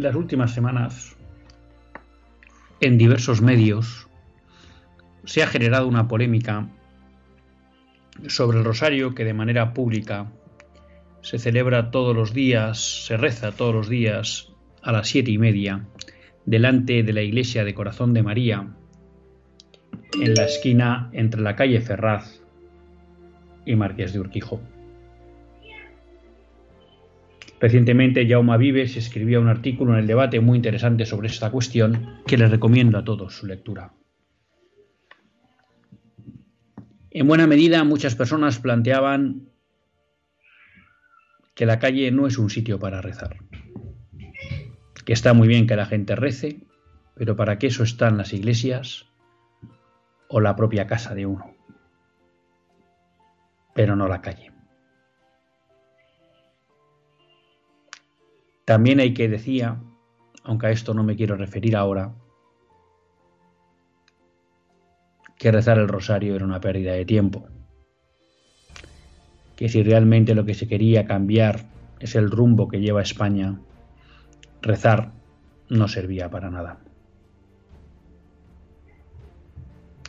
En las últimas semanas, en diversos medios, se ha generado una polémica sobre el rosario que de manera pública se celebra todos los días, se reza todos los días a las siete y media delante de la iglesia de Corazón de María, en la esquina entre la calle Ferraz y Marqués de Urquijo. Recientemente Jaume Vives escribía un artículo en el debate muy interesante sobre esta cuestión que les recomiendo a todos su lectura. En buena medida muchas personas planteaban que la calle no es un sitio para rezar, que está muy bien que la gente rece, pero para qué eso están las iglesias o la propia casa de uno, pero no la calle. También hay que decía, aunque a esto no me quiero referir ahora, que rezar el rosario era una pérdida de tiempo. Que si realmente lo que se quería cambiar es el rumbo que lleva España, rezar no servía para nada.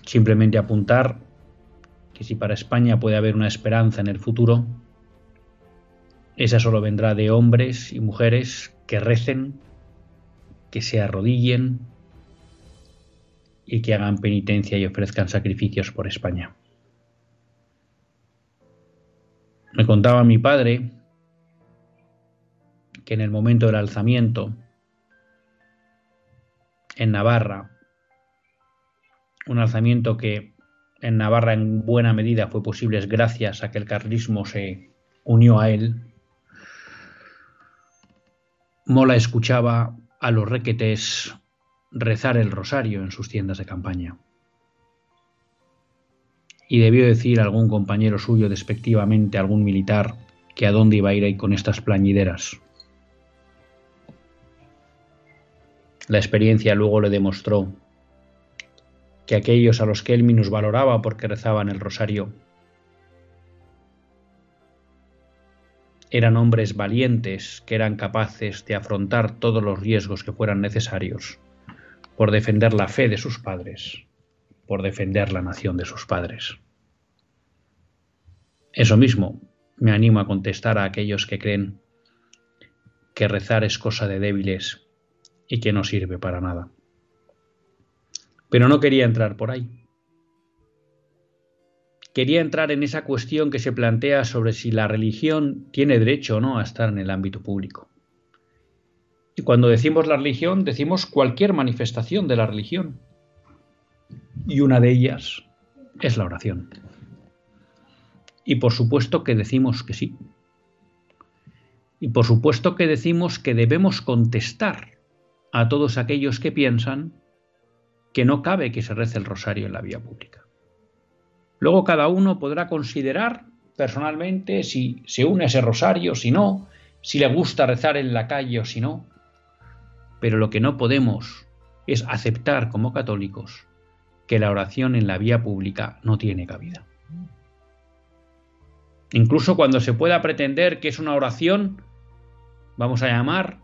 Simplemente apuntar que si para España puede haber una esperanza en el futuro, esa solo vendrá de hombres y mujeres que recen, que se arrodillen y que hagan penitencia y ofrezcan sacrificios por España. Me contaba mi padre que en el momento del alzamiento en Navarra, un alzamiento que en Navarra en buena medida fue posible gracias a que el carlismo se unió a él, Mola escuchaba a los requetés rezar el rosario en sus tiendas de campaña. Y debió decir a algún compañero suyo despectivamente, a algún militar, que a dónde iba a ir ahí con estas plañideras. La experiencia luego le demostró que aquellos a los que él valoraba porque rezaban el rosario eran hombres valientes que eran capaces de afrontar todos los riesgos que fueran necesarios por defender la fe de sus padres, por defender la nación de sus padres. Eso mismo me animo a contestar a aquellos que creen que rezar es cosa de débiles y que no sirve para nada. Pero no quería entrar por ahí quería entrar en esa cuestión que se plantea sobre si la religión tiene derecho o no a estar en el ámbito público. Y cuando decimos la religión, decimos cualquier manifestación de la religión. Y una de ellas es la oración. Y por supuesto que decimos que sí. Y por supuesto que decimos que debemos contestar a todos aquellos que piensan que no cabe que se rece el rosario en la vía pública. Luego cada uno podrá considerar personalmente si se une a ese rosario, si no, si le gusta rezar en la calle o si no. Pero lo que no podemos es aceptar como católicos que la oración en la vía pública no tiene cabida. Incluso cuando se pueda pretender que es una oración, vamos a llamar,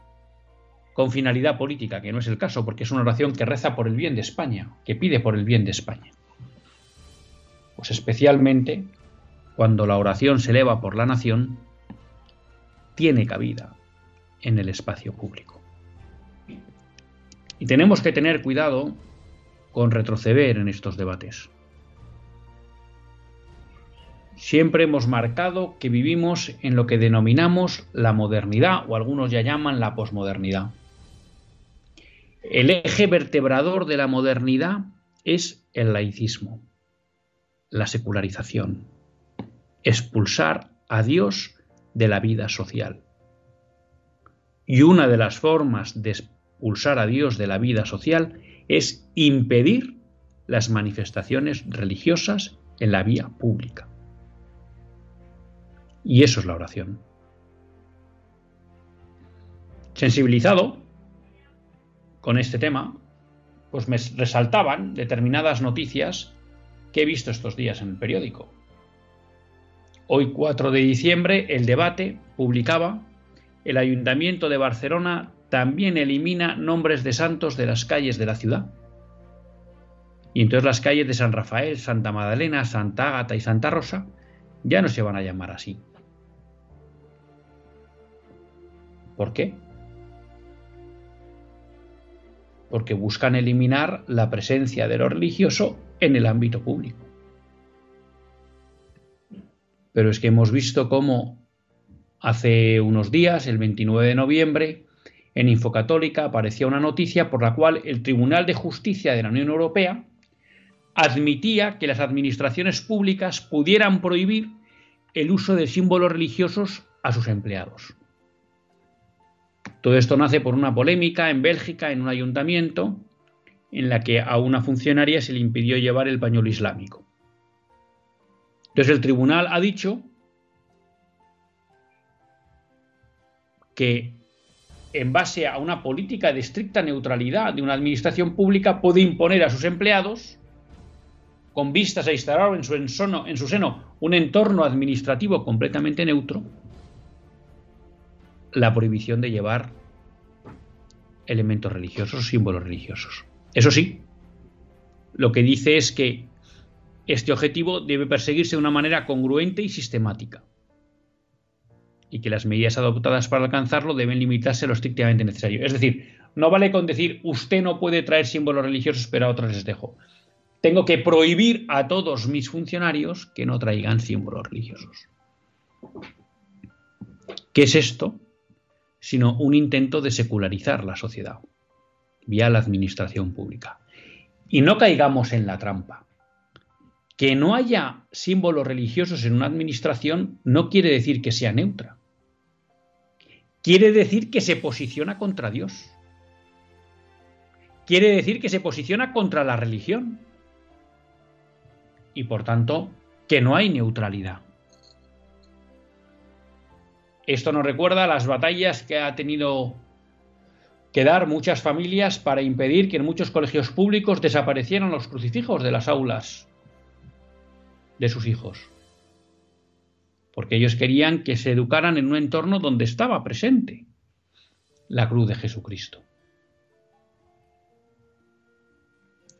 con finalidad política, que no es el caso, porque es una oración que reza por el bien de España, que pide por el bien de España. Pues especialmente cuando la oración se eleva por la nación, tiene cabida en el espacio público. Y tenemos que tener cuidado con retroceder en estos debates. Siempre hemos marcado que vivimos en lo que denominamos la modernidad o algunos ya llaman la posmodernidad. El eje vertebrador de la modernidad es el laicismo, la secularización, expulsar a Dios de la vida social. Y una de las formas de expulsar a Dios de la vida social es impedir las manifestaciones religiosas en la vía pública. Y eso es la oración. Sensibilizado con este tema, pues me resaltaban determinadas noticias que he visto estos días en el periódico. Hoy 4 de diciembre, el debate publicaba, el Ayuntamiento de Barcelona también elimina nombres de santos de las calles de la ciudad. Y entonces las calles de San Rafael, Santa Magdalena, Santa Ágata y Santa Rosa ya no se van a llamar así. ¿Por qué? Porque buscan eliminar la presencia de lo religioso en el ámbito público. Pero es que hemos visto cómo hace unos días, el 29 de noviembre, en Infocatólica aparecía una noticia por la cual el Tribunal de Justicia de la Unión Europea admitía que las administraciones públicas pudieran prohibir el uso de símbolos religiosos a sus empleados. Todo esto nace por una polémica en Bélgica, en un ayuntamiento, en la que a una funcionaria se le impidió llevar el pañuelo islámico. Entonces el tribunal ha dicho que en base a una política de estricta neutralidad de una administración pública puede imponer a sus empleados, con vistas a instalar en su, en su seno un entorno administrativo completamente neutro, la prohibición de llevar elementos religiosos, símbolos religiosos. Eso sí, lo que dice es que este objetivo debe perseguirse de una manera congruente y sistemática y que las medidas adoptadas para alcanzarlo deben limitarse a lo estrictamente necesario. Es decir, no vale con decir usted no puede traer símbolos religiosos, pero a otros les dejo. Tengo que prohibir a todos mis funcionarios que no traigan símbolos religiosos. ¿Qué es esto? sino un intento de secularizar la sociedad vía la administración pública. Y no caigamos en la trampa. Que no haya símbolos religiosos en una administración no quiere decir que sea neutra. Quiere decir que se posiciona contra Dios. Quiere decir que se posiciona contra la religión. Y por tanto, que no hay neutralidad. Esto nos recuerda las batallas que ha tenido que dar muchas familias para impedir que en muchos colegios públicos desaparecieran los crucifijos de las aulas de sus hijos. Porque ellos querían que se educaran en un entorno donde estaba presente la cruz de Jesucristo.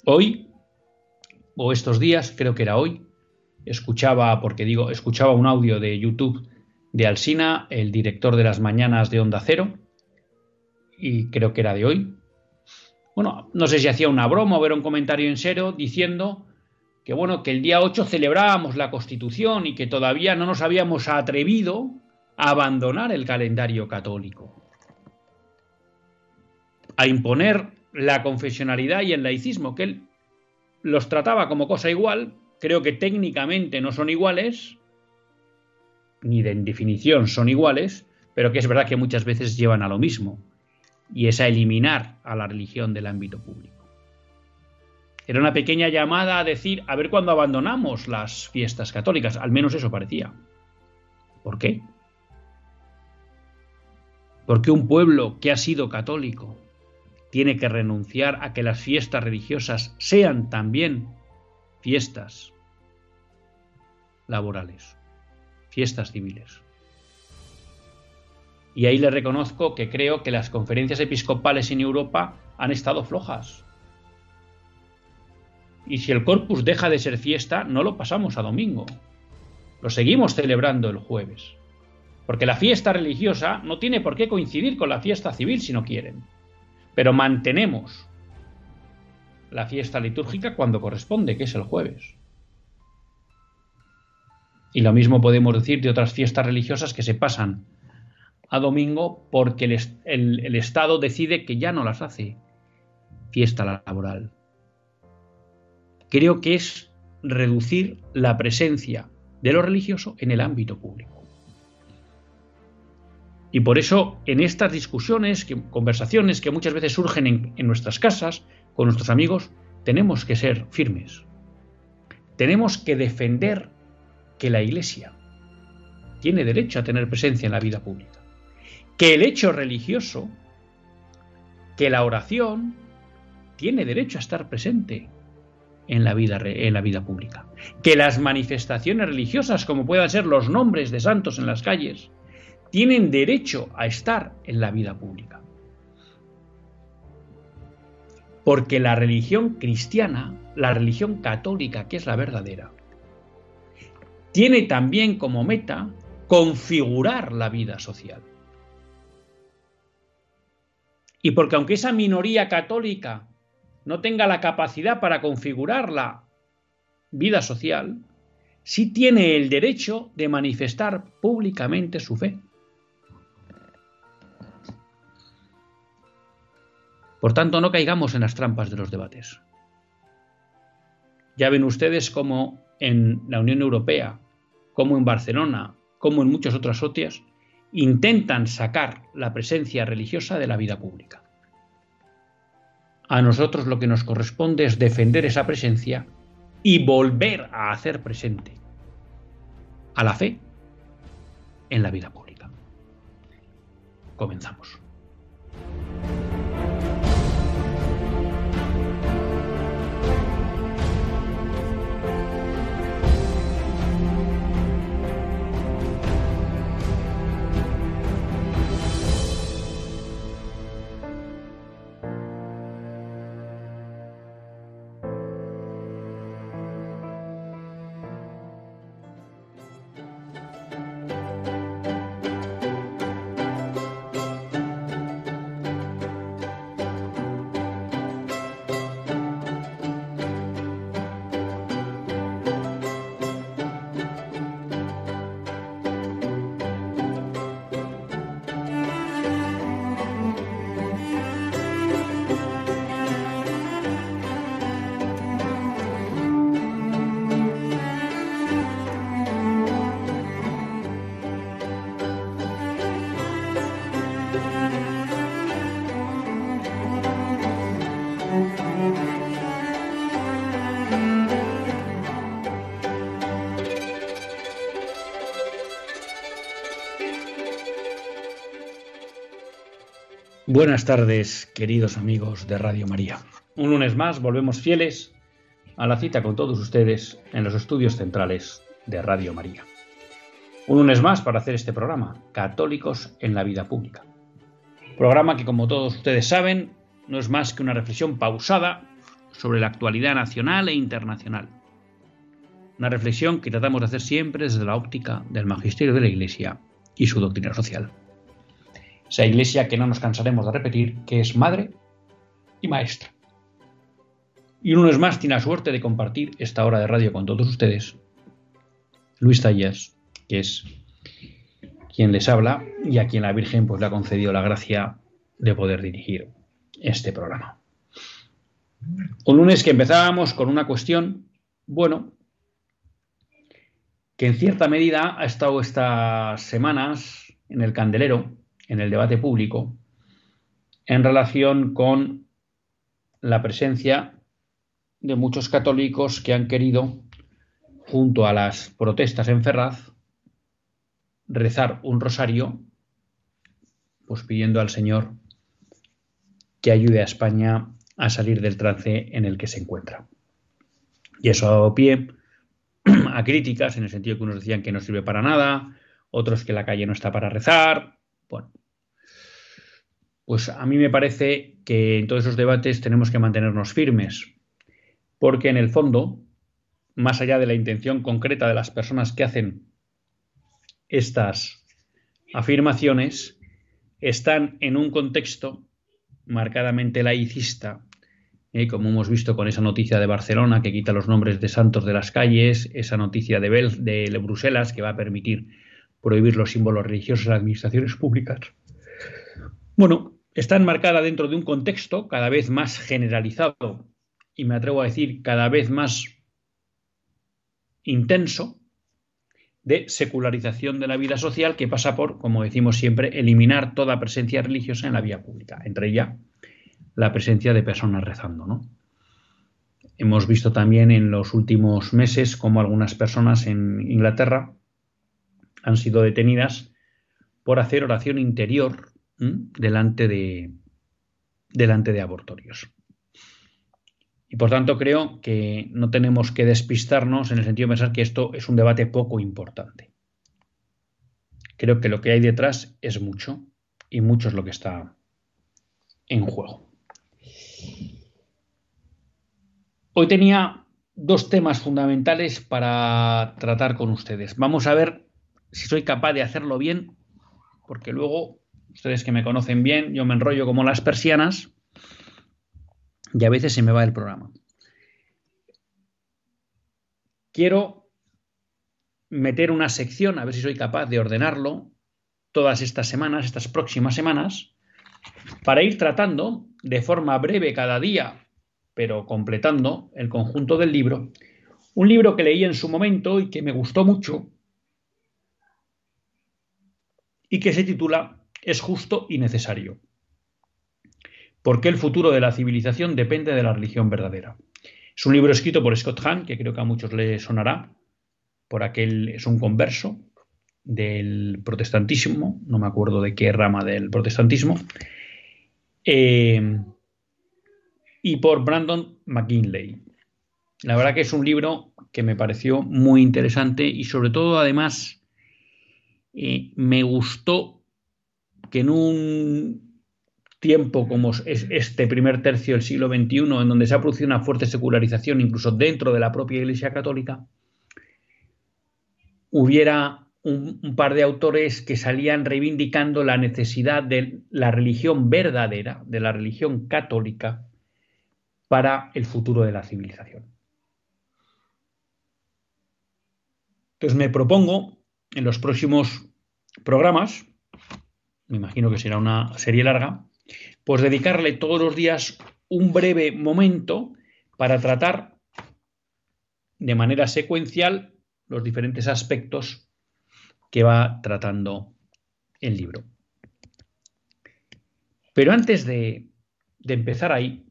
Hoy, o estos días, creo que era hoy, escuchaba, porque digo, escuchaba un audio de YouTube de Alsina, el director de las mañanas de Onda Cero, y creo que era de hoy. Bueno, no sé si hacía una broma o era un comentario en serio diciendo que bueno, que el día 8 celebrábamos la Constitución y que todavía no nos habíamos atrevido a abandonar el calendario católico, a imponer la confesionalidad y el laicismo, que él los trataba como cosa igual, creo que técnicamente no son iguales, ni de definición son iguales, pero que es verdad que muchas veces llevan a lo mismo, y es a eliminar a la religión del ámbito público. Era una pequeña llamada a decir, a ver cuándo abandonamos las fiestas católicas, al menos eso parecía. ¿Por qué? Porque un pueblo que ha sido católico tiene que renunciar a que las fiestas religiosas sean también fiestas laborales fiestas civiles. Y ahí le reconozco que creo que las conferencias episcopales en Europa han estado flojas. Y si el corpus deja de ser fiesta, no lo pasamos a domingo. Lo seguimos celebrando el jueves. Porque la fiesta religiosa no tiene por qué coincidir con la fiesta civil si no quieren. Pero mantenemos la fiesta litúrgica cuando corresponde, que es el jueves. Y lo mismo podemos decir de otras fiestas religiosas que se pasan a domingo porque el, Estado decide que ya no las hace fiesta laboral. Creo que es reducir la presencia de lo religioso en el ámbito público. Y por eso en estas discusiones, conversaciones que muchas veces surgen en nuestras casas, con nuestros amigos, tenemos que ser firmes. Tenemos que defender que la Iglesia tiene derecho a tener presencia en la vida pública. Que el hecho religioso, que la oración, tiene derecho a estar presente en la vida, en la vida pública. Que las manifestaciones religiosas, como puedan ser los nombres de santos en las calles, tienen derecho a estar en la vida pública. Porque la religión cristiana, la religión católica, que es la verdadera, tiene también como meta configurar la vida social. Y porque aunque esa minoría católica no tenga la capacidad para configurar la vida social, sí tiene el derecho de manifestar públicamente su fe. Por tanto, no caigamos en las trampas de los debates. Ya ven ustedes cómo en la Unión Europea, como en Barcelona, como en muchas otras socias, intentan sacar la presencia religiosa de la vida pública. A nosotros lo que nos corresponde es defender esa presencia y volver a hacer presente a la fe en la vida pública. Comenzamos. Buenas tardes, queridos amigos de Radio María. Un lunes más volvemos fieles a la cita con todos ustedes en los estudios centrales de Radio María. Un lunes más para hacer este programa, Católicos en la Vida Pública. Programa que, como todos ustedes saben, no es más que una reflexión pausada sobre la actualidad nacional e internacional. Una reflexión que tratamos de hacer siempre desde la óptica del magisterio de la Iglesia y su doctrina social esa iglesia que no nos cansaremos de repetir, que es madre y maestra. Y uno es más tiene la suerte de compartir esta hora de radio con todos ustedes, Luis Tallas, que es quien les habla y a quien la Virgen pues, le ha concedido la gracia de poder dirigir este programa. Un lunes que empezábamos con una cuestión, bueno, que en cierta medida ha estado estas semanas en el candelero, en el debate público en relación con la presencia de muchos católicos que han querido, junto a las protestas en Ferraz, rezar un rosario, pues pidiendo al Señor que ayude a España a salir del trance en el que se encuentra. Y eso ha dado pie a críticas, en el sentido que unos decían que no sirve para nada, otros que la calle no está para rezar, bueno, pues a mí me parece que en todos esos debates tenemos que mantenernos firmes, porque en el fondo, más allá de la intención concreta de las personas que hacen estas afirmaciones, están en un contexto marcadamente laicista ¿eh? como hemos visto con esa noticia de Barcelona que quita los nombres de santos de las calles, esa noticia de, de Bruselas que va a permitir prohibir los símbolos religiosos en las administraciones públicas. Bueno, está enmarcada dentro de un contexto cada vez más generalizado y me atrevo a decir cada vez más intenso de secularización de la vida social que pasa por, como decimos siempre, eliminar toda presencia religiosa en la vía pública, entre ella la presencia de personas rezando. ¿no? Hemos visto también en los últimos meses cómo algunas personas en Inglaterra han sido detenidas por hacer oración interior delante de, delante de abortorios. Y por tanto creo que no tenemos que despistarnos en el sentido de pensar que esto es un debate poco importante. Creo que lo que hay detrás es mucho y mucho es lo que está en juego. Hoy tenía dos temas fundamentales para tratar con ustedes. Vamos a ver si soy capaz de hacerlo bien, porque luego, ustedes que me conocen bien, yo me enrollo como las persianas y a veces se me va el programa. Quiero meter una sección, a ver si soy capaz de ordenarlo, todas estas semanas, estas próximas semanas, para ir tratando de forma breve cada día pero completando el conjunto del libro, un libro que leí en su momento y que me gustó mucho y que se titula Es justo y necesario. ¿Por qué el futuro de la civilización depende de la religión verdadera? Es un libro escrito por Scott Hahn, que creo que a muchos le sonará, por aquel es un converso del protestantismo, no me acuerdo de qué rama del protestantismo, eh, y por Brandon McKinley. La verdad que es un libro que me pareció muy interesante y sobre todo además eh, me gustó que en un tiempo como es este primer tercio del siglo XXI, en donde se ha producido una fuerte secularización incluso dentro de la propia Iglesia Católica, hubiera un, un, par de autores que salían reivindicando la necesidad de la religión verdadera, de la religión católica, para el futuro de la civilización. Entonces me propongo en los próximos programas, me imagino que será una serie larga, pues dedicarle todos los días un breve momento para tratar de manera secuencial los diferentes aspectos que va tratando el libro. Pero antes de, empezar ahí,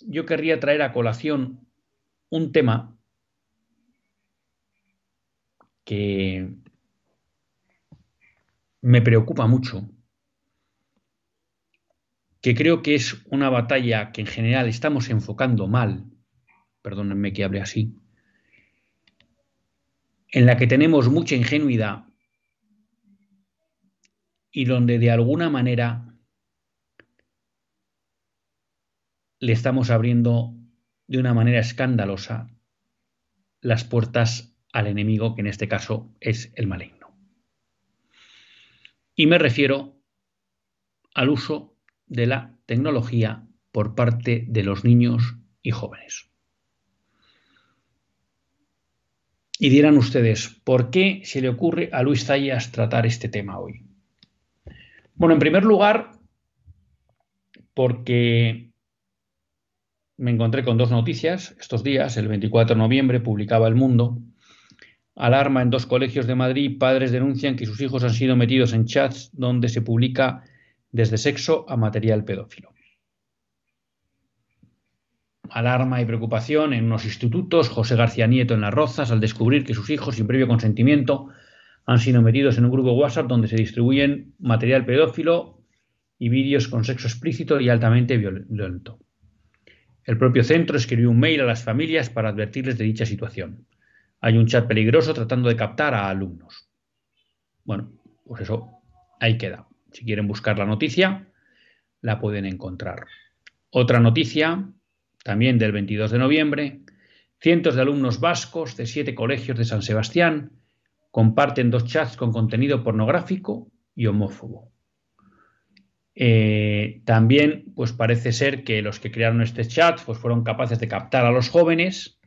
yo querría traer a colación un tema que me preocupa mucho, que creo que es una batalla que en general estamos enfocando mal, perdónenme que hable así, en la que tenemos mucha ingenuidad y donde de alguna manera le estamos abriendo de una manera escandalosa las puertas al enemigo, que en este caso es el maligno. Y me refiero al uso de la tecnología por parte de los niños y jóvenes. Y dirán ustedes, ¿por qué se le ocurre a Luis Zayas tratar este tema hoy? Bueno, en primer lugar, porque me encontré con dos noticias estos días. El 24 de noviembre publicaba El Mundo. Alarma en dos colegios de Madrid. Padres denuncian que sus hijos han sido metidos en chats donde se publica desde sexo a material pedófilo. Alarma y preocupación en unos institutos. José García Nieto en Las Rozas al descubrir que sus hijos, sin previo consentimiento, han sido metidos en un grupo WhatsApp donde se distribuyen material pedófilo y vídeos con sexo explícito y altamente violento. El propio centro escribió un mail a las familias para advertirles de dicha situación. Hay un chat peligroso tratando de captar a alumnos. Bueno, pues eso ahí queda. Si quieren buscar la noticia, la pueden encontrar. Otra noticia, también del 22 de noviembre, cientos de alumnos vascos de siete colegios de San Sebastián comparten dos chats con contenido pornográfico y homófobo. Eh, también, pues parece ser que los que crearon este chat pues fueron capaces de captar a los jóvenes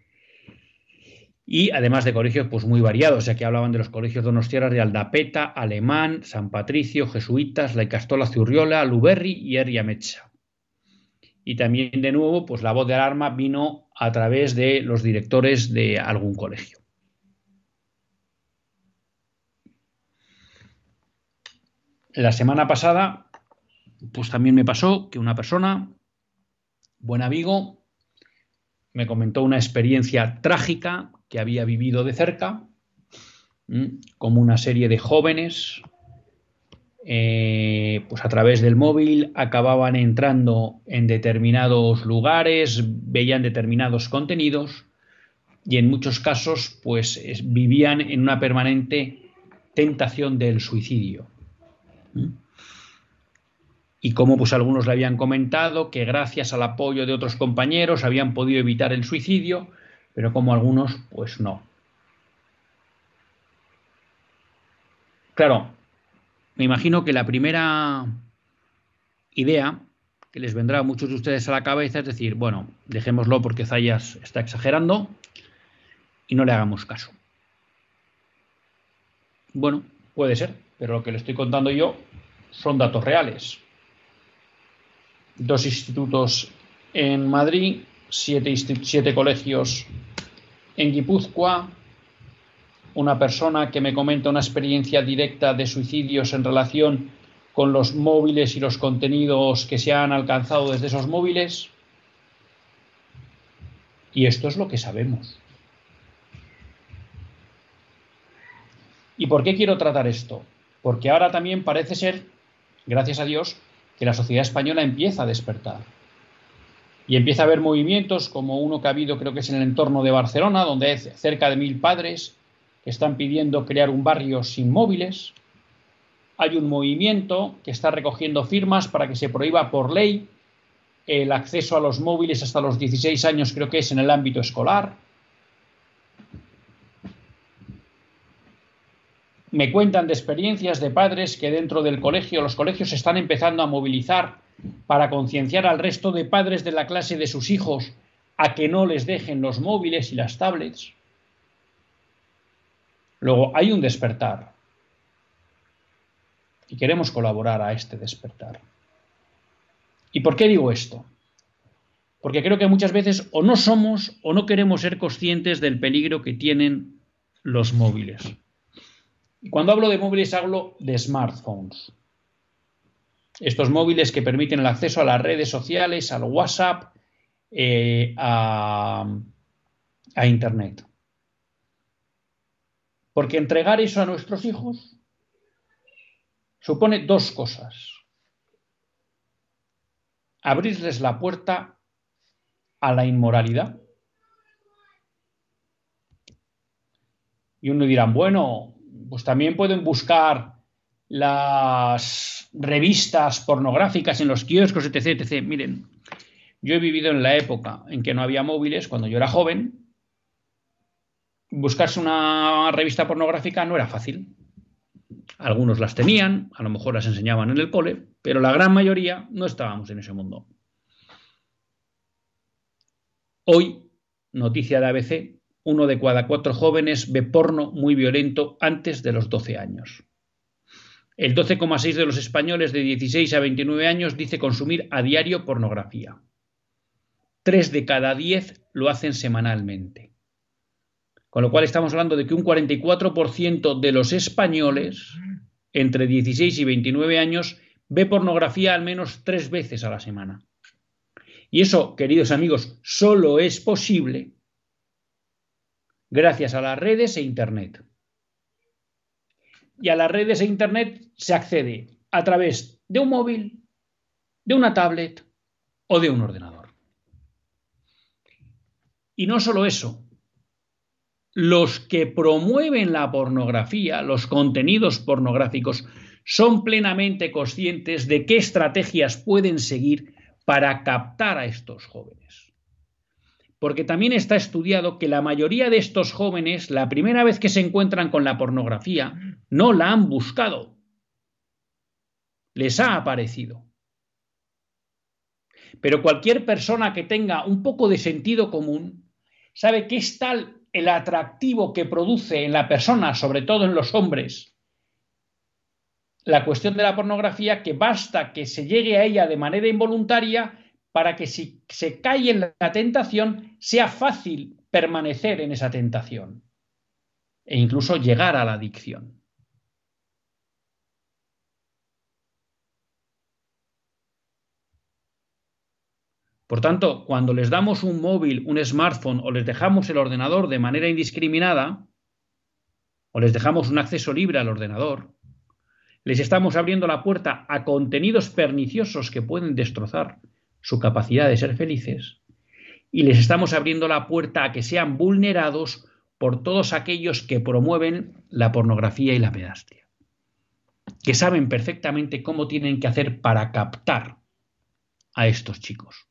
y además de colegios pues muy variados, ya que hablaban de los colegios donostiarras de Aldapeta, Alemán, San Patricio, Jesuitas, La Icastola, Zurriola, Luberri y Eriamecha. Y también de nuevo, pues la voz de alarma vino a través de los directores de algún colegio. La semana pasada, pues también me pasó que una persona, buen amigo, me comentó una experiencia trágica que había vivido de cerca, como una serie de jóvenes, eh, pues a través del móvil acababan entrando en determinados lugares, veían determinados contenidos y en muchos casos pues vivían en una permanente tentación del suicidio. Y como pues algunos le habían comentado que gracias al apoyo de otros compañeros habían podido evitar el suicidio, pero como algunos, pues no. Claro, me imagino que la primera idea que les vendrá a muchos de ustedes a la cabeza es decir, bueno, dejémoslo porque Zayas está exagerando y no le hagamos caso. Bueno, puede ser, pero lo que le estoy contando yo son datos reales. Dos institutos en Madrid, siete, siete colegios en Guipúzcoa, una persona que me comenta una experiencia directa de suicidios en relación con los móviles y los contenidos que se han alcanzado desde esos móviles. Y esto es lo que sabemos. ¿Y por qué quiero tratar esto? Porque ahora también parece ser, gracias a Dios, que la sociedad española empieza a despertar y empieza a haber movimientos como uno que ha habido, creo que es en el entorno de Barcelona, donde hay cerca de mil padres que están pidiendo crear un barrio sin móviles. Hay un movimiento que está recogiendo firmas para que se prohíba por ley el acceso a los móviles hasta los 16 años, creo que es en el ámbito escolar. Me cuentan de experiencias de padres que dentro del colegio, los colegios están empezando a movilizar para concienciar al resto de padres de la clase de sus hijos a que no les dejen los móviles y las tablets. Luego hay un despertar y queremos colaborar a este despertar. ¿Y por qué digo esto? Porque creo que muchas veces o no somos o no queremos ser conscientes del peligro que tienen los móviles. Y cuando hablo de móviles hablo de smartphones estos móviles que permiten el acceso a las redes sociales, al WhatsApp, eh, a, a Internet. Porque entregar eso a nuestros hijos supone dos cosas. Abrirles la puerta a la inmoralidad. Y uno dirá, bueno, pues también pueden buscar las revistas pornográficas en los kioscos, etc, etc. Miren, yo he vivido en la época en que no había móviles, cuando yo era joven. Buscarse una revista pornográfica no era fácil. Algunos las tenían, a lo mejor las enseñaban en el cole, pero la gran mayoría no estábamos en ese mundo. Hoy, noticia de ABC, uno de cada cuatro jóvenes ve porno muy violento antes de los 12 años. El 12,6 de los españoles de 16 a 29 años dice consumir a diario pornografía. Tres de cada diez lo hacen semanalmente. Con lo cual estamos hablando de que un 44% de los españoles entre 16 y 29 años ve pornografía al menos tres veces a la semana. Y eso, queridos amigos, solo es posible gracias a las redes e Internet y a las redes e Internet se accede a través de un móvil, de una tablet o de un ordenador. Y no solo eso, los que promueven la pornografía, los contenidos pornográficos, son plenamente conscientes de qué estrategias pueden seguir para captar a estos jóvenes porque también está estudiado que la mayoría de estos jóvenes, la primera vez que se encuentran con la pornografía, no la han buscado. Les ha aparecido. Pero cualquier persona que tenga un poco de sentido común sabe que es tal el atractivo que produce en la persona, sobre todo en los hombres, la cuestión de la pornografía que basta que se llegue a ella de manera involuntaria para que si se cae en la tentación sea fácil permanecer en esa tentación e incluso llegar a la adicción. Por tanto, cuando les damos un móvil, un smartphone o les dejamos el ordenador de manera indiscriminada, o les dejamos un acceso libre al ordenador, les estamos abriendo la puerta a contenidos perniciosos que pueden destrozar su capacidad de ser felices y les estamos abriendo la puerta a que sean vulnerados por todos aquellos que promueven la pornografía y la pedastria, que saben perfectamente cómo tienen que hacer para captar a estos chicos.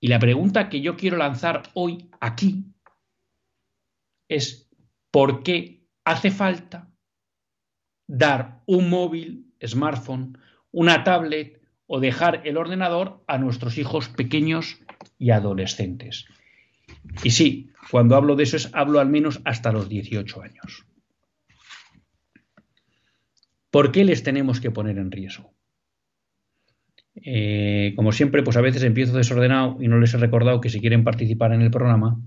Y la pregunta que yo quiero lanzar hoy aquí es por qué hace falta dar un móvil, smartphone, una tablet o dejar el ordenador a nuestros hijos pequeños y adolescentes. Y sí, cuando hablo de eso es hablo al menos hasta los 18 años. ¿Por qué les tenemos que poner en riesgo? Eh, como siempre, pues a veces empiezo desordenado y no les he recordado que si quieren participar en el programa,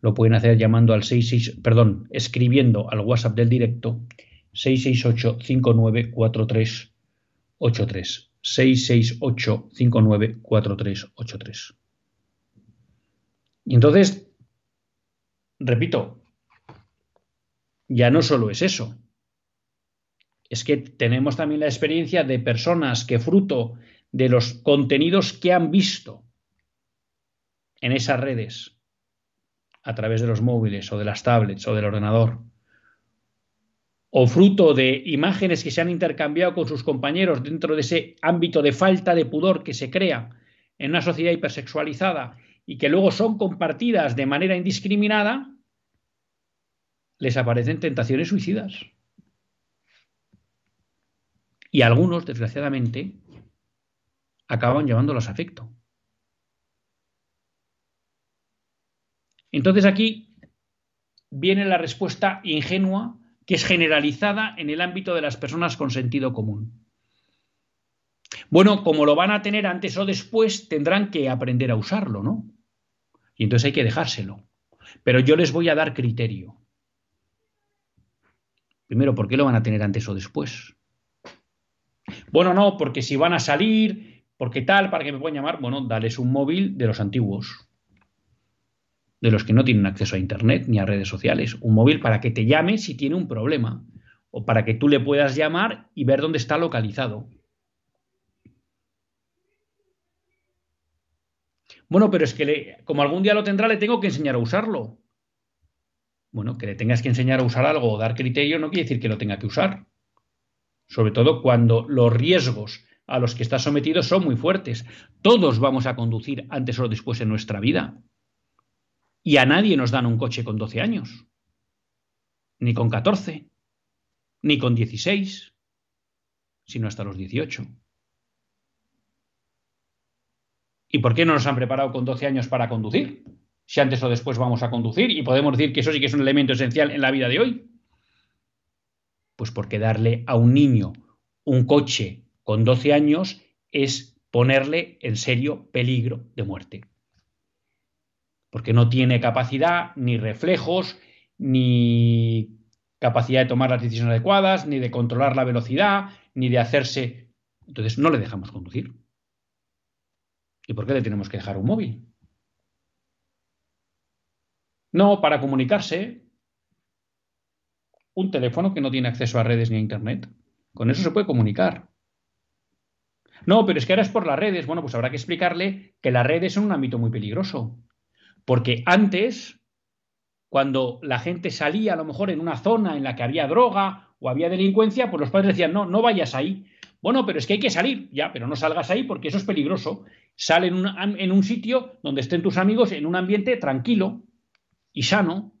lo pueden hacer llamando al 66, perdón, escribiendo al WhatsApp del directo 668 594383 668 594383. Y entonces, repito, ya no solo es eso, es que tenemos también la experiencia de personas que fruto de los contenidos que han visto en esas redes, a través de los móviles o de las tablets o del ordenador, o fruto de imágenes que se han intercambiado con sus compañeros dentro de ese ámbito de falta de pudor que se crea en una sociedad hipersexualizada y que luego son compartidas de manera indiscriminada, les aparecen tentaciones suicidas. Y algunos, desgraciadamente, acaban llevándolos a afecto. Entonces aquí viene la respuesta ingenua que es generalizada en el ámbito de las personas con sentido común. Bueno, como lo van a tener antes o después, tendrán que aprender a usarlo, ¿no? Y entonces hay que dejárselo. Pero yo les voy a dar criterio. Primero, ¿por qué lo van a tener antes o después? Bueno, no, porque si van a salir, porque tal, para que me puedan llamar, bueno, dales un móvil de los antiguos de los que no tienen acceso a Internet ni a redes sociales. Un móvil para que te llame si tiene un problema o para que tú le puedas llamar y ver dónde está localizado. Bueno, pero es que como algún día lo tendrá, le tengo que enseñar a usarlo. Bueno, que le tengas que enseñar a usar algo o dar criterio no quiere decir que lo tenga que usar. Sobre todo cuando los riesgos a los que está sometido son muy fuertes. Todos vamos a conducir antes o después en nuestra vida. Y a nadie nos dan un coche con 12 años, ni con 14, ni con 16, sino hasta los 18. ¿Y por qué no nos han preparado con 12 años para conducir? Si antes o después vamos a conducir y podemos decir que eso sí que es un elemento esencial en la vida de hoy. Pues porque darle a un niño un coche con 12 años es ponerle en serio peligro de muerte porque no tiene capacidad, ni reflejos, ni capacidad de tomar las decisiones adecuadas, ni de controlar la velocidad, ni de hacerse. Entonces no le dejamos conducir. ¿Y por qué le tenemos que dejar un móvil? No, para comunicarse. Un teléfono que no tiene acceso a redes ni a Internet. Con eso se puede comunicar. No, pero es que ahora es por las redes. Bueno, pues habrá que explicarle que las redes son un ámbito muy peligroso. Porque antes, cuando la gente salía a lo mejor en una zona en la que había droga o había delincuencia, pues los padres decían, no, no vayas ahí. Bueno, pero es que hay que salir, ya, pero no salgas ahí porque eso es peligroso. Un, en un sitio donde estén tus amigos en un ambiente tranquilo y sano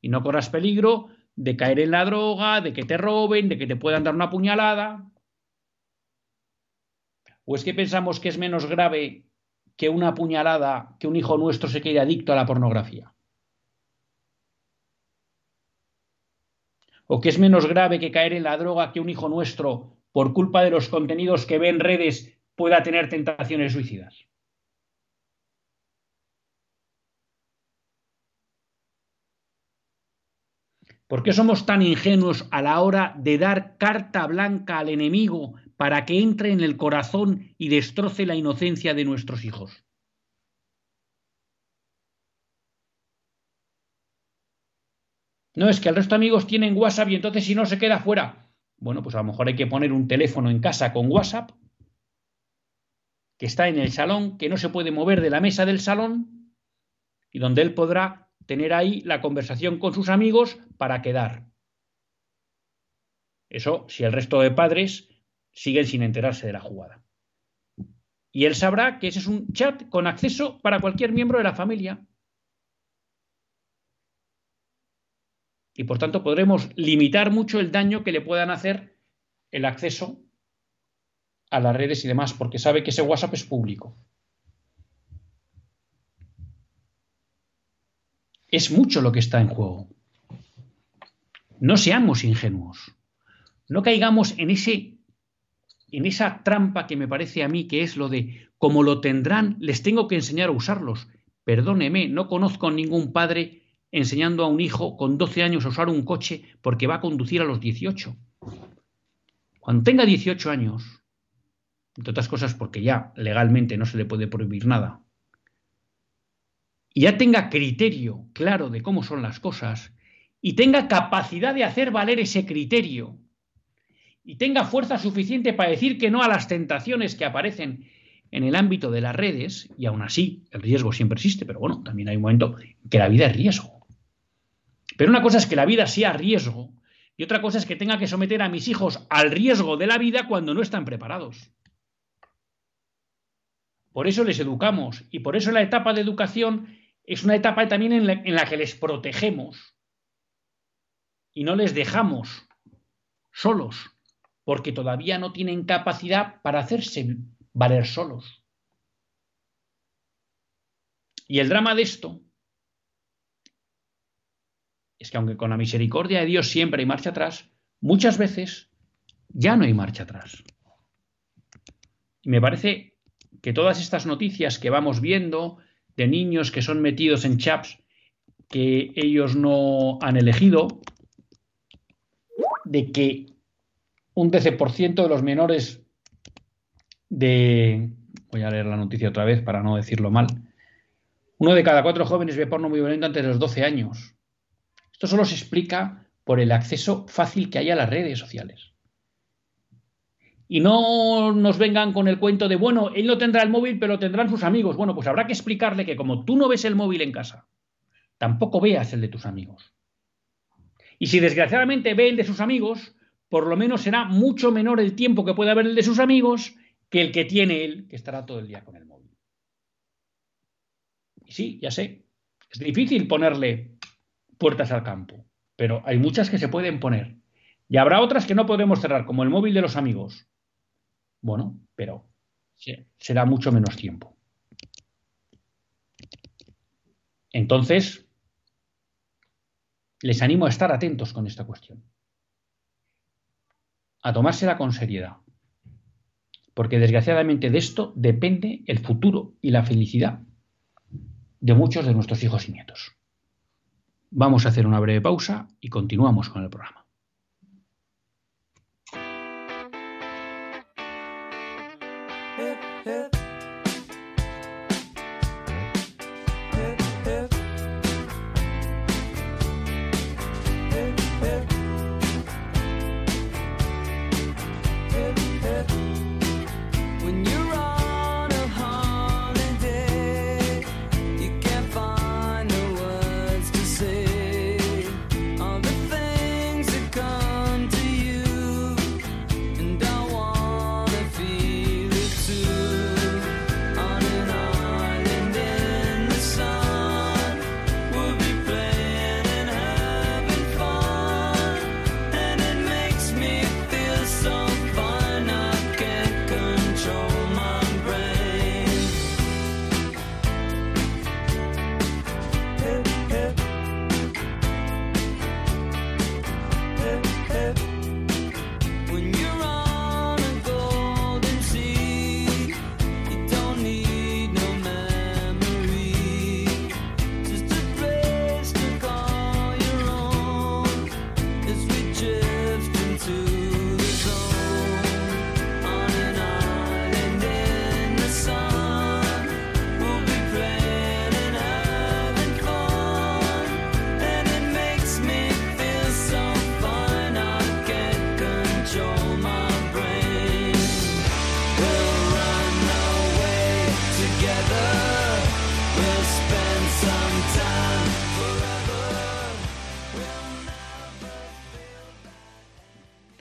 y no corras peligro de caer en la droga, de que te roben, de que te puedan dar una puñalada. ¿O es que pensamos que es menos grave que una puñalada que un hijo nuestro se quede adicto a la pornografía? ¿O que es menos grave que caer en la droga que un hijo nuestro, por culpa de los contenidos que ve en redes, pueda tener tentaciones suicidas? ¿Por qué somos tan ingenuos a la hora de dar carta blanca al enemigo para que entre en el corazón y destroce la inocencia de nuestros hijos? No es que el resto de amigos tienen WhatsApp y entonces si no se queda fuera. Bueno, pues a lo mejor hay que poner un teléfono en casa con WhatsApp que está en el salón, que no se puede mover de la mesa del salón y donde él podrá tener ahí la conversación con sus amigos para quedar. Eso si el resto de padres siguen sin enterarse de la jugada. Y él sabrá que ese es un chat con acceso para cualquier miembro de la familia. Y por tanto podremos limitar mucho el daño que le puedan hacer el acceso a las redes y demás, porque sabe que ese WhatsApp es público. Es mucho lo que está en juego. No seamos ingenuos. No caigamos en ese en esa trampa que me parece a mí que es lo de como lo tendrán, les tengo que enseñar a usarlos. Perdóneme, no conozco a ningún padre enseñando a un hijo con 12 años a usar un coche porque va a conducir a los 18. Cuando tenga 18 años, entre otras cosas porque ya legalmente no se le puede prohibir nada, y ya tenga criterio claro de cómo son las cosas y tenga capacidad de hacer valer ese criterio y tenga fuerza suficiente para decir que no a las tentaciones que aparecen en el ámbito de las redes, y aún así el riesgo siempre existe, pero bueno, también hay un momento que la vida es riesgo. Pero una cosa es que la vida sea riesgo y otra cosa es que tenga que someter a mis hijos al riesgo de la vida cuando no están preparados. Por eso les educamos y por eso la etapa de educación es una etapa también en la, que les protegemos y no les dejamos solos, porque todavía no tienen capacidad para hacerse valer solos. Y el drama de esto es que aunque con la misericordia de Dios siempre hay marcha atrás, muchas veces ya no hay marcha atrás. Y me parece que todas estas noticias que vamos viendo, de niños que son metidos en chaps que ellos no han elegido, de que un 13% de los menores de... Voy a leer la noticia otra vez para no decirlo mal. Uno de cada cuatro jóvenes ve porno muy violento antes de los 12 años. Esto solo se explica por el acceso fácil que hay a las redes sociales. Y no nos vengan con el cuento de, bueno, él no tendrá el móvil, pero tendrán sus amigos. Bueno, pues habrá que explicarle que como tú no ves el móvil en casa, tampoco veas el de tus amigos. Y si desgraciadamente ve el de sus amigos, por lo menos será mucho menor el tiempo que pueda ver el de sus amigos que el que tiene él, que estará todo el día con el móvil. Y sí, ya sé, es difícil ponerle puertas al campo, pero hay muchas que se pueden poner. Y habrá otras que no podremos cerrar, como el móvil de los amigos, bueno, pero será mucho menos tiempo. Entonces, les animo a estar atentos con esta cuestión, a tomársela con seriedad. Porque desgraciadamente de esto depende el futuro y la felicidad de muchos de nuestros hijos y nietos. Vamos a hacer una breve pausa y continuamos con el programa. Eh, eh.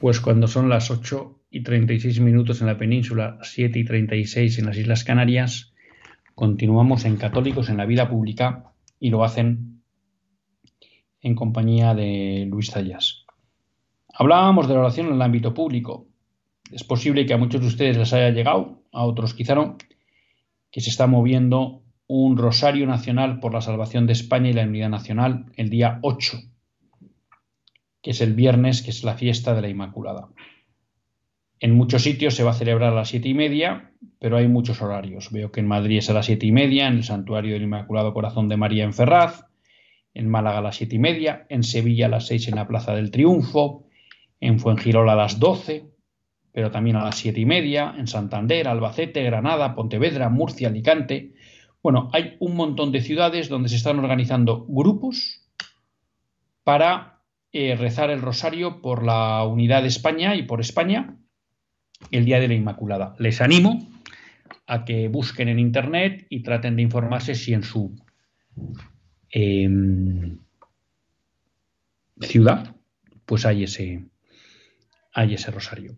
Pues cuando son las 8 y 36 minutos en la península, 7 y 36 en las Islas Canarias, continuamos en Católicos en la Vida Pública y lo hacen en compañía de Luis Zayas. Hablábamos de la oración en el ámbito público. Es posible que a muchos de ustedes les haya llegado, a otros quizá no, que se está moviendo un rosario nacional por la salvación de España y la unidad nacional el día 8 que es el viernes, que es la fiesta de la Inmaculada. En muchos sitios se va a celebrar a las siete y media, pero hay muchos horarios. Veo que en Madrid es a las siete y media, en el Santuario del Inmaculado Corazón de María en Ferraz, en Málaga a las siete y media, en Sevilla a las seis en la Plaza del Triunfo, en Fuengirola a las doce, pero también a las siete y media, en Santander, Albacete, Granada, Pontevedra, Murcia, Alicante. Bueno, hay un montón de ciudades donde se están organizando grupos para eh, rezar el rosario por la unidad de España y por España el Día de la Inmaculada. Les animo a que busquen en Internet y traten de informarse si en su em, ciudad pues hay ese, hay ese rosario.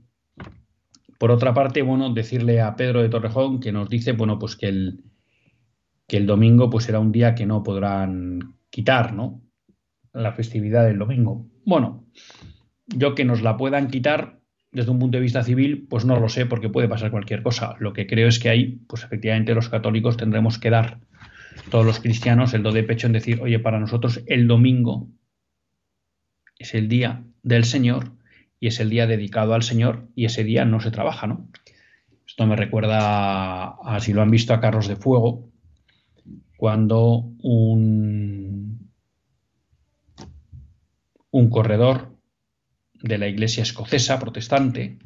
Por otra parte, bueno, decirle a Pedro de Torrejón que nos dice, bueno, pues que el, que el domingo pues será un día que no podrán quitar, ¿no? La festividad del domingo. Bueno, yo que nos la puedan quitar desde un punto de vista civil, pues no lo sé porque puede pasar cualquier cosa. Lo que creo es que ahí, pues efectivamente los católicos tendremos que dar, todos los cristianos, el do de pecho en decir, oye, para nosotros el domingo es el día del Señor y es el día dedicado al Señor y ese día no se trabaja, ¿no? Esto me recuerda a, si lo han visto, a Carros de Fuego, cuando un un corredor de la iglesia escocesa protestante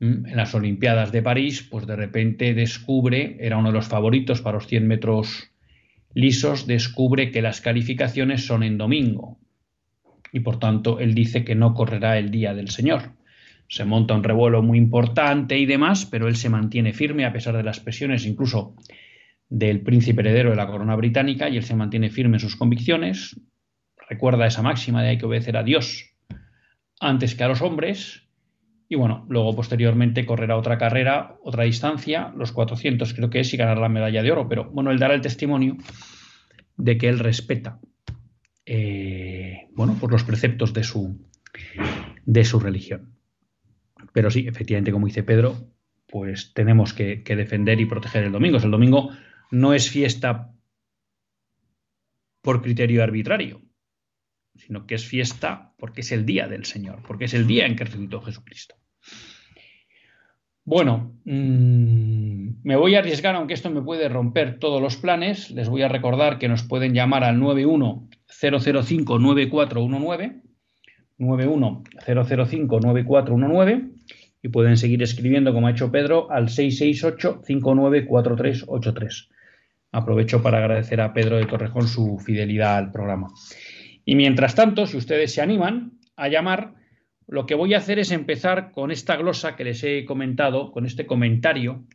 en las Olimpiadas de París, pues de repente descubre, era uno de los favoritos para los 100 metros lisos, descubre que las calificaciones son en domingo. Y por tanto él dice que no correrá el día del Señor. Se monta un revuelo muy importante y demás, pero él se mantiene firme a pesar de las presiones incluso del príncipe heredero de la corona británica y él se mantiene firme en sus convicciones, recuerda esa máxima de hay que obedecer a Dios antes que a los hombres. Y bueno, luego posteriormente correrá otra carrera, otra distancia, los 400 creo que es, y ganará la medalla de oro. Pero bueno, él dará el testimonio de que él respeta, eh, bueno, por los preceptos de su, de su religión. Pero sí, efectivamente, como dice Pedro, pues tenemos que defender y proteger el domingo. El domingo no es fiesta por criterio arbitrario sino que es fiesta porque es el día del Señor, porque es el día en que resucitó Jesucristo. Bueno, mmm, me voy a arriesgar, aunque esto me puede romper todos los planes. Les voy a recordar que nos pueden llamar al 910059419, 910059419, y pueden seguir escribiendo, como ha hecho Pedro, al 668-594383. Aprovecho para agradecer a Pedro de Torrejón su fidelidad al programa. Y mientras tanto, si ustedes se animan a llamar, lo que voy a hacer es empezar con esta glosa que les he comentado, con este comentario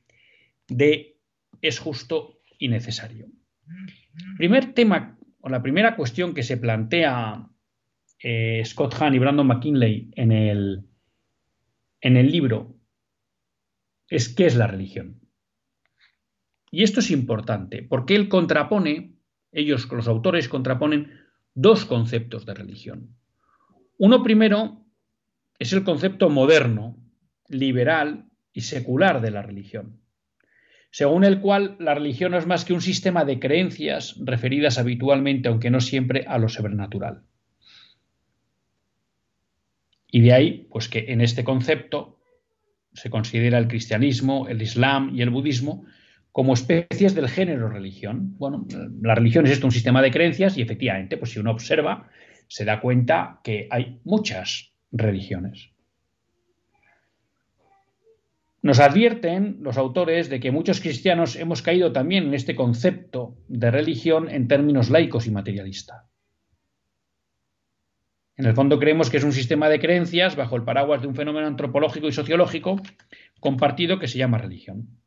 de es justo y necesario. Primer tema, o la primera cuestión que se plantea eh, Scott Hahn y Brandon McKinley en el, en el libro es qué es la religión. Y esto es importante, porque él contrapone, ellos, los autores, contraponen dos conceptos de religión. Uno primero es el concepto moderno, liberal y secular de la religión, según el cual la religión no es más que un sistema de creencias referidas habitualmente, aunque no siempre, a lo sobrenatural. Y de ahí, pues que en este concepto se considera el cristianismo, el islam y el budismo como especies del género religión. Bueno, la religión es esto, un sistema de creencias y efectivamente, pues si uno observa, se da cuenta que hay muchas religiones. Nos advierten los autores de que muchos cristianos hemos caído también en este concepto de religión en términos laicos y materialista. En el fondo creemos que es un sistema de creencias bajo el paraguas de un fenómeno antropológico y sociológico compartido que se llama religión.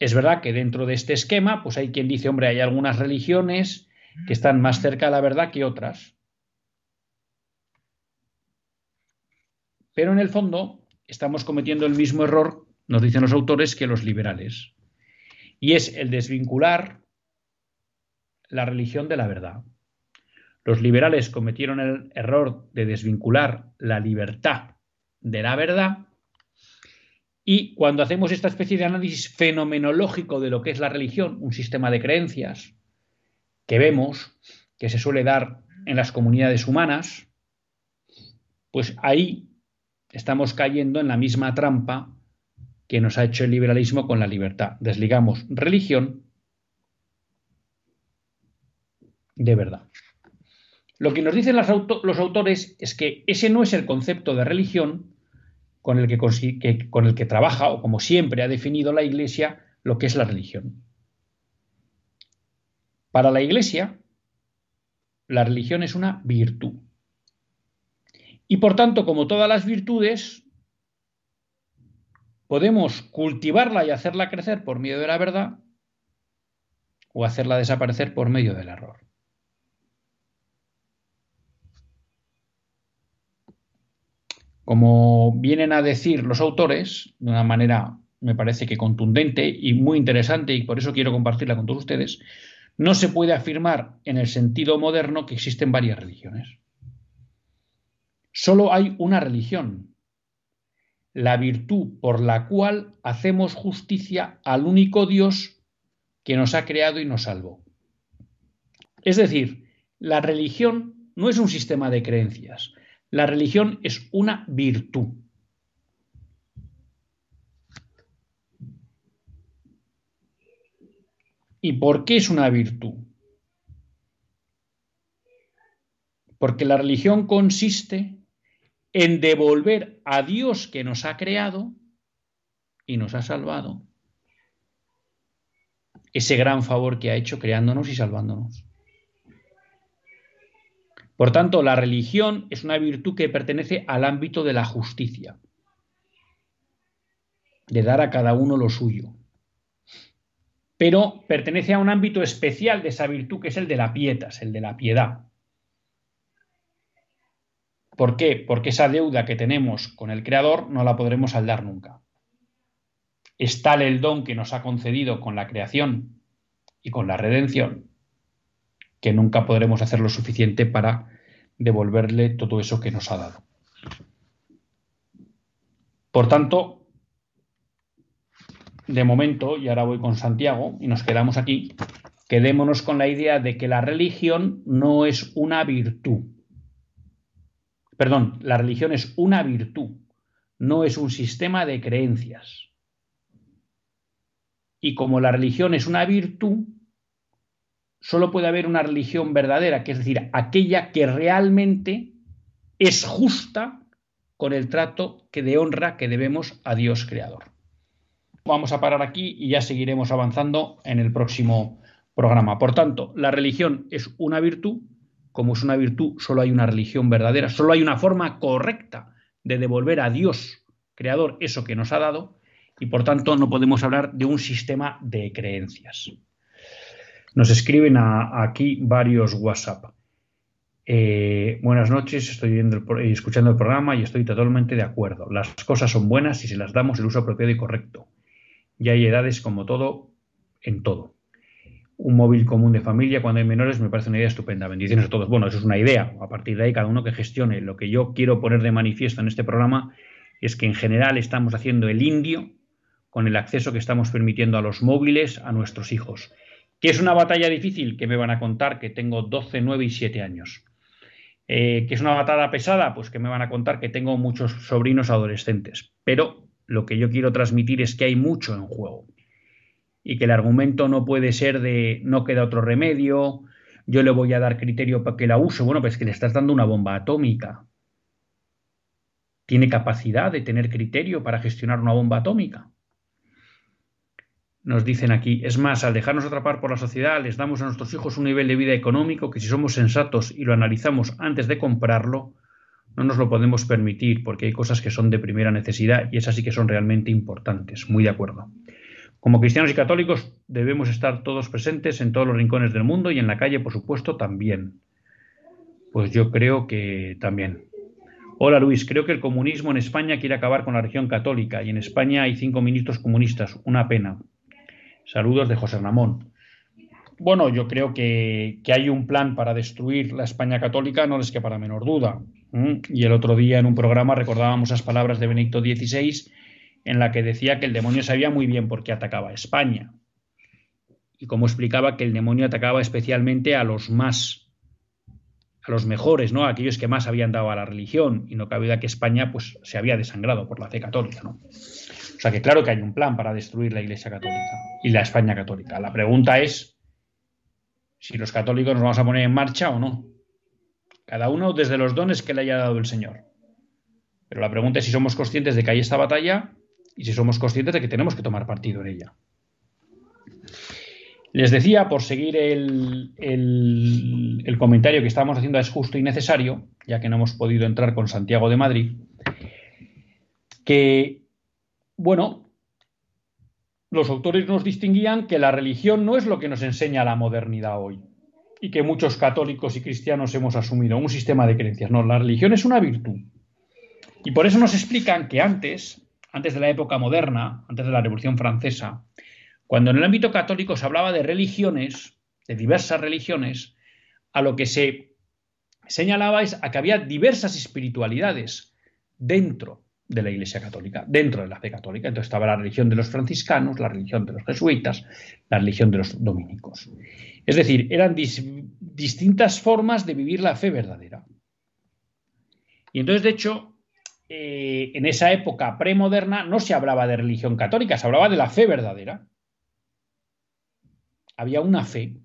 Es verdad que dentro de este esquema, pues hay quien dice, hombre, hay algunas religiones que están más cerca de la verdad que otras. Pero en el fondo estamos cometiendo el mismo error, nos dicen los autores, que los liberales. Y es el desvincular la religión de la verdad. Los liberales cometieron el error de desvincular la libertad de la verdad y cuando hacemos esta especie de análisis fenomenológico de lo que es la religión, un sistema de creencias que vemos que se suele dar en las comunidades humanas, pues ahí estamos cayendo en la misma trampa que nos ha hecho el liberalismo con la libertad. Desligamos religión de verdad. Lo que nos dicen los, autores es que ese no es el concepto de religión con el que, trabaja, o como siempre ha definido la Iglesia, lo que es la religión. Para la Iglesia, la religión es una virtud. Y por tanto, como todas las virtudes, podemos cultivarla y hacerla crecer por medio de la verdad o hacerla desaparecer por medio del error. Como vienen a decir los autores, de una manera me parece que contundente y muy interesante, y por eso quiero compartirla con todos ustedes, no se puede afirmar en el sentido moderno que existen varias religiones. Solo hay una religión, la virtud por la cual hacemos justicia al único Dios que nos ha creado y nos salvó. Es decir, la religión no es un sistema de creencias, la religión es una virtud. ¿Y por qué es una virtud? Porque la religión consiste en devolver a Dios que nos ha creado y nos ha salvado ese gran favor que ha hecho creándonos y salvándonos. Por tanto, la religión es una virtud que pertenece al ámbito de la justicia, de dar a cada uno lo suyo. Pero pertenece a un ámbito especial de esa virtud que es el de la pietas, el de la piedad. ¿Por qué? Porque esa deuda que tenemos con el Creador no la podremos saldar nunca. Es tal el don que nos ha concedido con la creación y con la redención que nunca podremos hacer lo suficiente para devolverle todo eso que nos ha dado. Por tanto, de momento, y ahora voy con Santiago y nos quedamos aquí, quedémonos con la idea de que la religión no es una virtud. Perdón, la religión es una virtud, no es un sistema de creencias. Y como la religión es una virtud, solo puede haber una religión verdadera, que es decir, aquella que realmente es justa con el trato que de honra que debemos a Dios creador. Vamos a parar aquí y ya seguiremos avanzando en el próximo programa. Por tanto, la religión es una virtud, como es una virtud, solo hay una religión verdadera, solo hay una forma correcta de devolver a Dios creador eso que nos ha dado y por tanto no podemos hablar de un sistema de creencias. Nos escriben aquí varios WhatsApp. Eh, buenas noches, estoy viendo escuchando el programa y estoy totalmente de acuerdo. Las cosas son buenas si se las damos el uso apropiado y correcto. Y hay edades como todo, en todo. Un móvil común de familia cuando hay menores me parece una idea estupenda. Bendiciones a todos. Bueno, eso es una idea. A partir de ahí, cada uno que gestione. Lo que yo quiero poner de manifiesto en este programa es que en general estamos haciendo el indio con el acceso que estamos permitiendo a los móviles a nuestros hijos. ¿Que es una batalla difícil? que me van a contar? Que tengo 12, 9 y 7 años. Eh, ¿Que es una batalla pesada? Pues que me van a contar que tengo muchos sobrinos adolescentes. Pero lo que yo quiero transmitir es que hay mucho en juego. Y que el argumento no puede ser de no queda otro remedio, yo le voy a dar criterio para que la use. Bueno, pues que le estás dando una bomba atómica. ¿Tiene capacidad de tener criterio para gestionar una bomba atómica? Nos dicen aquí, es más, al dejarnos atrapar por la sociedad, les damos a nuestros hijos un nivel de vida económico que si somos sensatos y lo analizamos antes de comprarlo, no nos lo podemos permitir porque hay cosas que son de primera necesidad y esas sí que son realmente importantes. Muy de acuerdo. Como cristianos y católicos debemos estar todos presentes en todos los rincones del mundo y en la calle, por supuesto, también. Pues yo creo que también. Hola Luis, creo que el comunismo en España quiere acabar con la religión católica y en España hay cinco ministros comunistas. Una pena. Saludos de José Ramón. Bueno, yo creo que, hay un plan para destruir la España católica, no les para menor duda. Y el otro día en un programa recordábamos las palabras de Benedicto XVI en la que decía que el demonio sabía muy bien por qué atacaba a España. Y como explicaba que el demonio atacaba especialmente a los más a los mejores, ¿no? A aquellos que más habían dado a la religión, y no cabe duda que España pues, se había desangrado por la fe católica, ¿no? O sea que claro que hay un plan para destruir la Iglesia católica y la España católica. La pregunta es si los católicos nos vamos a poner en marcha o no. Cada uno desde los dones que le haya dado el Señor. Pero la pregunta es si somos conscientes de que hay esta batalla y si somos conscientes de que tenemos que tomar partido en ella. Les decía, por seguir el, comentario que estábamos haciendo es justo y necesario, ya que no hemos podido entrar con Santiago de Madrid, que, bueno, los autores nos distinguían que la religión no es lo que nos enseña la modernidad hoy y que muchos católicos y cristianos hemos asumido, un sistema de creencias. No, la religión es una virtud. Y por eso nos explican que antes, antes de la época moderna, antes de la Revolución Francesa, cuando en el ámbito católico se hablaba de religiones, de diversas religiones, a lo que se señalaba es a que había diversas espiritualidades dentro de la Iglesia Católica, dentro de la fe católica. Entonces estaba la religión de los franciscanos, la religión de los jesuitas, la religión de los dominicos. Es decir, eran distintas formas de vivir la fe verdadera. Y entonces, de hecho, eh, en esa época premoderna no se hablaba de religión católica, se hablaba de la fe verdadera había una fe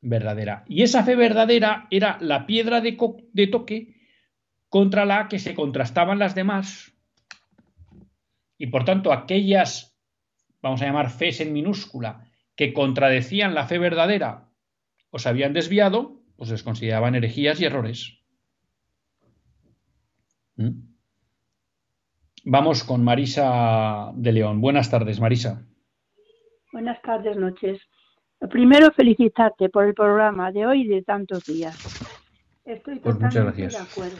verdadera. Y esa fe verdadera era la piedra de, toque contra la que se contrastaban las demás. Y por tanto, aquellas, vamos a llamar fes en minúscula, que contradecían la fe verdadera o se habían desviado, pues les consideraban herejías y errores. ¿Mm? Vamos con Marisa de León. Buenas tardes, Marisa. Buenas tardes, noches. Primero, felicitarte por el programa de hoy y de tantos días. Estoy pues totalmente de acuerdo.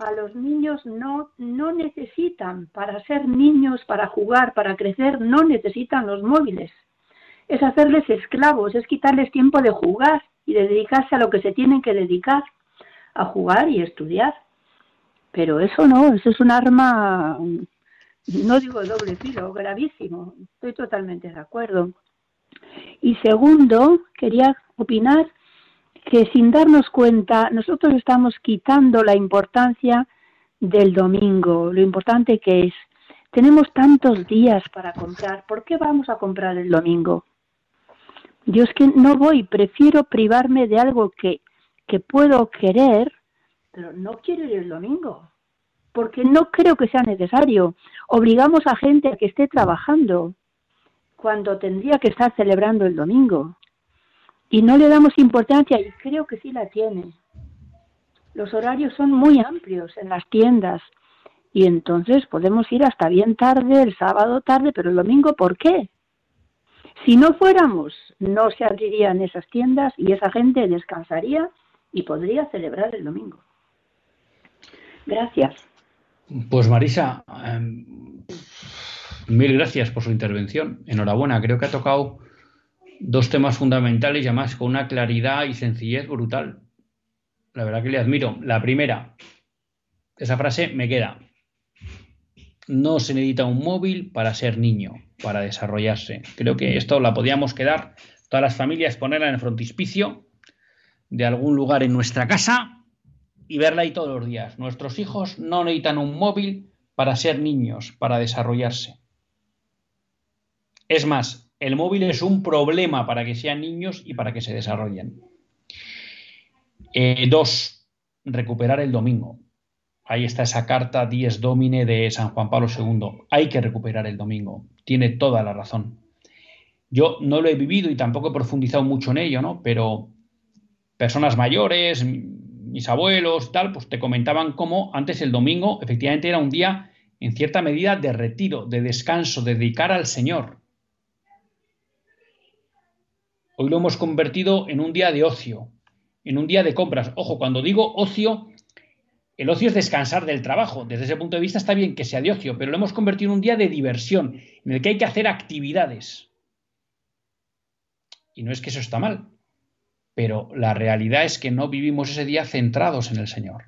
A los niños no, no necesitan, para ser niños, para jugar, para crecer, no necesitan los móviles. Es hacerles esclavos, es quitarles tiempo de jugar y de dedicarse a lo que se tienen que dedicar, a jugar y estudiar. Pero eso no, eso es un arma no digo doble filo, gravísimo. Estoy totalmente de acuerdo. Y segundo, quería opinar que sin darnos cuenta nosotros estamos quitando la importancia del domingo, lo importante que es. Tenemos tantos días para comprar, ¿por qué vamos a comprar el domingo? Yo es que no voy, prefiero privarme de algo que, que puedo querer, pero no quiero ir el domingo porque no creo que sea necesario. Obligamos a gente a que esté trabajando cuando tendría que estar celebrando el domingo. Y no le damos importancia y creo que sí la tiene. Los horarios son muy amplios en las tiendas y entonces podemos ir hasta bien tarde, el sábado tarde, pero el domingo, ¿por qué? Si no fuéramos, no se abrirían esas tiendas y esa gente descansaría y podría celebrar el domingo. Gracias. Pues Marisa, em, mil gracias por su intervención. Enhorabuena, creo que ha tocado dos temas fundamentales y además con una claridad y sencillez brutal. La verdad que le admiro. La primera, esa frase me queda. No se necesita un móvil para ser niño, para desarrollarse. Creo que esto la podíamos quedar, todas las familias, ponerla en el frontispicio de algún lugar en nuestra casa y verla ahí todos los días. Nuestros hijos no necesitan un móvil para ser niños, para desarrollarse. Es más, el móvil es un problema para que sean niños y para que se desarrollen. Eh, dos, recuperar el domingo. Ahí está esa carta Dies Domine de San Juan Pablo II. Hay que recuperar el domingo. Tiene toda la razón. Yo no lo he vivido y tampoco he profundizado mucho en ello, ¿no? Pero personas mayores, mis abuelos, tal, pues te comentaban cómo antes el domingo efectivamente era un día en cierta medida de retiro, de descanso, de dedicar al Señor. Hoy lo hemos convertido en un día de ocio, en un día de compras. Ojo, cuando digo ocio, el ocio es descansar del trabajo. Desde ese punto de vista está bien que sea de ocio, pero lo hemos convertido en un día de diversión, en el que hay que hacer actividades. Y no es que eso está mal, pero la realidad es que no vivimos ese día centrados en el Señor.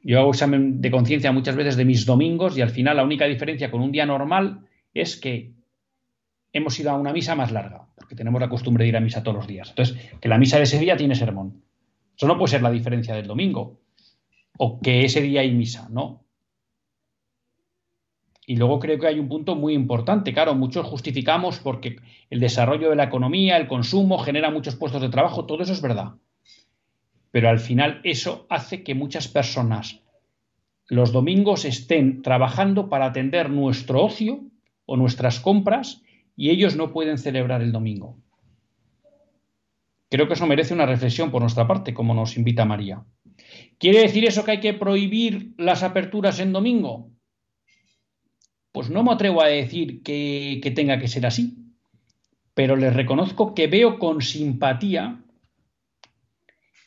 Yo hago examen de conciencia muchas veces de mis domingos y al final la única diferencia con un día normal es que hemos ido a una misa más larga, porque tenemos la costumbre de ir a misa todos los días. Entonces, que la misa de ese día tiene sermón. Eso no puede ser la diferencia del domingo. O que ese día hay misa, no. Y luego creo que hay un punto muy importante. Claro, muchos justificamos porque el desarrollo de la economía, el consumo, genera muchos puestos de trabajo, todo eso es verdad. Pero al final eso hace que muchas personas los domingos estén trabajando para atender nuestro ocio o nuestras compras y ellos no pueden celebrar el domingo. Creo que eso merece una reflexión por nuestra parte, como nos invita María. ¿Quiere decir eso que hay que prohibir las aperturas en domingo? Pues no me atrevo a decir que, tenga que ser así, pero les reconozco que veo con simpatía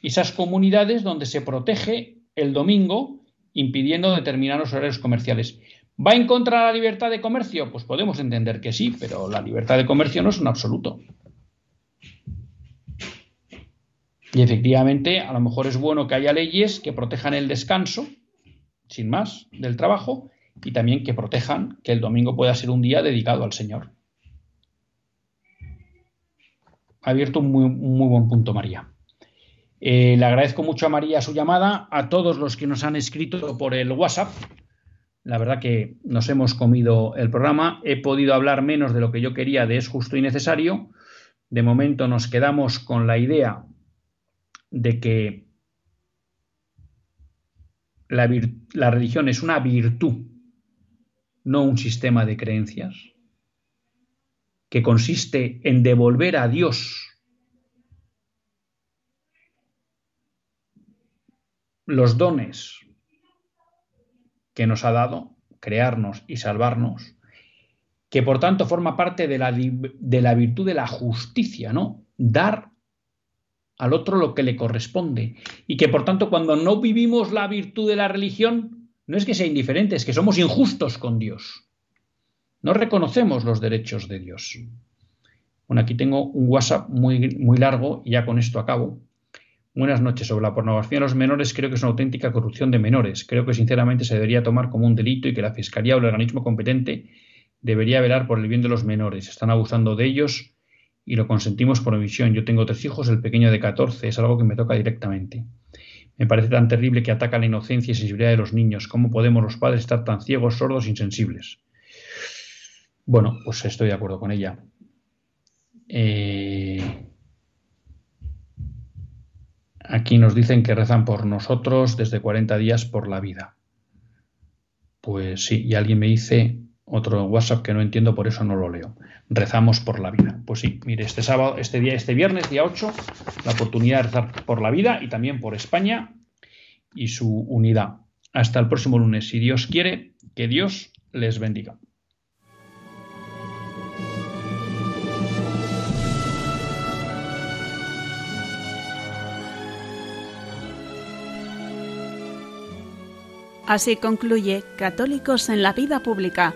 esas comunidades donde se protege el domingo impidiendo determinados horarios comerciales. ¿Va en contra de la libertad de comercio? Pues podemos entender que sí, pero la libertad de comercio no es un absoluto. Y efectivamente, a lo mejor es bueno que haya leyes que protejan el descanso, sin más, del trabajo, y también que protejan que el domingo pueda ser un día dedicado al Señor. Ha abierto un muy, muy buen punto, María. Eh, le agradezco mucho a María su llamada, a todos los que nos han escrito por el WhatsApp. La verdad que nos hemos comido el programa. He podido hablar menos de lo que yo quería de es justo y necesario. De momento nos quedamos con la idea de que la, la religión es una virtud, no un sistema de creencias, que consiste en devolver a Dios los dones que nos ha dado, crearnos y salvarnos, que por tanto forma parte de la, de la virtud de la justicia, ¿no? Dar al otro lo que le corresponde. Y que por tanto cuando no vivimos la virtud de la religión, no es que sea indiferente, es que somos injustos con Dios. No reconocemos los derechos de Dios. Bueno, aquí tengo un WhatsApp muy, muy largo y ya con esto acabo. Buenas noches. Sobre la pornografía de los menores, creo que es una auténtica corrupción de menores. Creo que sinceramente se debería tomar como un delito y que la Fiscalía o el organismo competente debería velar por el bien de los menores. Están abusando de ellos y lo consentimos por omisión. Yo tengo tres hijos, el pequeño de 14 es algo que me toca directamente. Me parece tan terrible que ataca la inocencia y sensibilidad de los niños. ¿Cómo podemos los padres estar tan ciegos, sordos, insensibles? Bueno, pues estoy de acuerdo con ella. Eh, aquí nos dicen que rezan por nosotros desde 40 días por la vida. Pues sí, y alguien me dice otro WhatsApp que no entiendo, por eso no lo leo. Rezamos por la vida. Pues sí, mire, este sábado, este día, este viernes, día 8, la oportunidad de rezar por la vida y también por España y su unidad. Hasta el próximo lunes, si Dios quiere, que Dios les bendiga. Así concluye Católicos en la Vida Pública